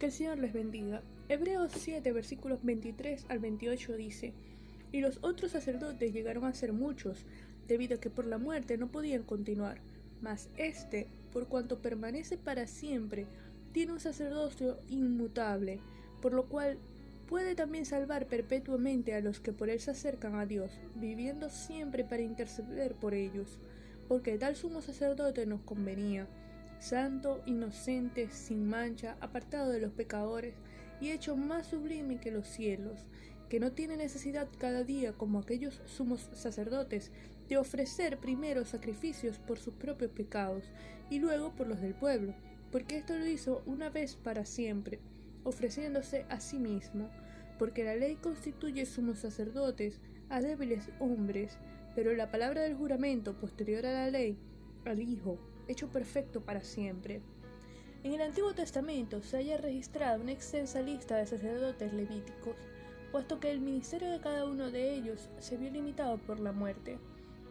Que el Señor les bendiga. Hebreos 7, versículos 23 al 28 dice, Y los otros sacerdotes llegaron a ser muchos, debido a que por la muerte no podían continuar. Mas éste, por cuanto permanece para siempre, tiene un sacerdocio inmutable, por lo cual puede también salvar perpetuamente a los que por él se acercan a Dios, viviendo siempre para interceder por ellos, porque tal sumo sacerdote nos convenía santo, inocente, sin mancha, apartado de los pecadores y hecho más sublime que los cielos, que no tiene necesidad cada día, como aquellos sumos sacerdotes, de ofrecer primero sacrificios por sus propios pecados y luego por los del pueblo, porque esto lo hizo una vez para siempre, ofreciéndose a sí mismo, porque la ley constituye sumos sacerdotes a débiles hombres, pero la palabra del juramento posterior a la ley, al Hijo, hecho perfecto para siempre. En el Antiguo Testamento se haya registrado una extensa lista de sacerdotes levíticos, puesto que el ministerio de cada uno de ellos se vio limitado por la muerte.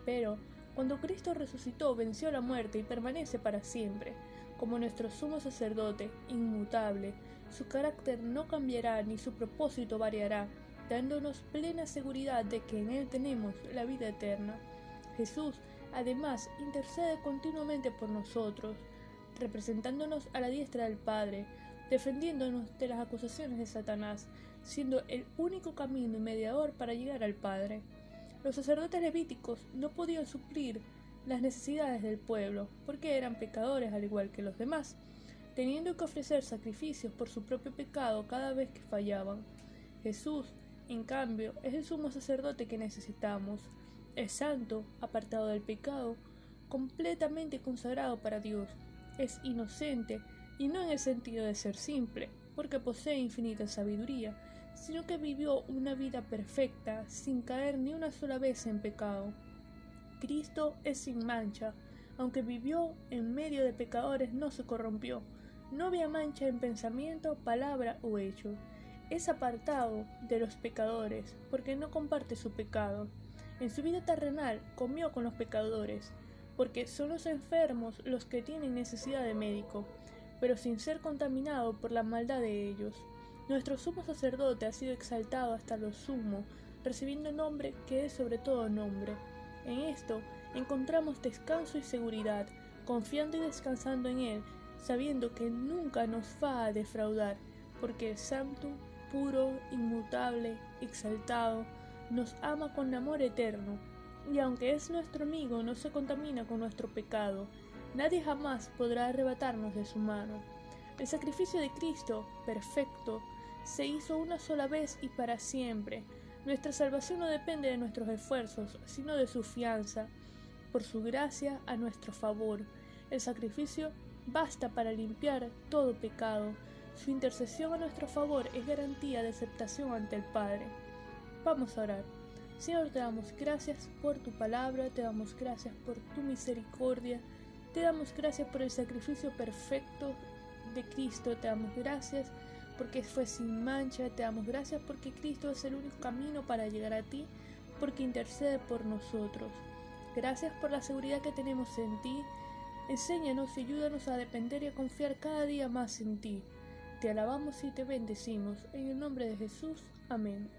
Pero, cuando Cristo resucitó, venció la muerte y permanece para siempre, como nuestro sumo sacerdote, inmutable, su carácter no cambiará ni su propósito variará, dándonos plena seguridad de que en Él tenemos la vida eterna. Jesús Además, intercede continuamente por nosotros, representándonos a la diestra del Padre, defendiéndonos de las acusaciones de Satanás, siendo el único camino y mediador para llegar al Padre. Los sacerdotes levíticos no podían suplir las necesidades del pueblo, porque eran pecadores al igual que los demás, teniendo que ofrecer sacrificios por su propio pecado cada vez que fallaban. Jesús, en cambio, es el sumo sacerdote que necesitamos, es santo, apartado del pecado, completamente consagrado para Dios. Es inocente, y no en el sentido de ser simple, porque posee infinita sabiduría, sino que vivió una vida perfecta, sin caer ni una sola vez en pecado. Cristo es sin mancha, aunque vivió en medio de pecadores no se corrompió, no había mancha en pensamiento, palabra o hecho. Es apartado de los pecadores, porque no comparte su pecado. En su vida terrenal comió con los pecadores, porque son los enfermos los que tienen necesidad de médico, pero sin ser contaminado por la maldad de ellos. Nuestro sumo sacerdote ha sido exaltado hasta lo sumo, recibiendo nombre que es sobre todo nombre. En esto encontramos descanso y seguridad, confiando y descansando en Él, sabiendo que nunca nos va a defraudar, porque es santo, puro, inmutable, exaltado, nos ama con amor eterno, y aunque es nuestro amigo, no se contamina con nuestro pecado. Nadie jamás podrá arrebatarnos de su mano. El sacrificio de Cristo, perfecto, se hizo una sola vez y para siempre. Nuestra salvación no depende de nuestros esfuerzos, sino de su fianza, por su gracia a nuestro favor. El sacrificio basta para limpiar todo pecado. Su intercesión a nuestro favor es garantía de aceptación ante el Padre. Vamos a orar. Señor, te damos gracias por tu palabra, te damos gracias por tu misericordia, te damos gracias por el sacrificio perfecto de Cristo, te damos gracias porque fue sin mancha, te damos gracias porque Cristo es el único camino para llegar a ti, porque intercede por nosotros. Gracias por la seguridad que tenemos en ti. Enséñanos y ayúdanos a depender y a confiar cada día más en ti. Te alabamos y te bendecimos. En el nombre de Jesús. Amén.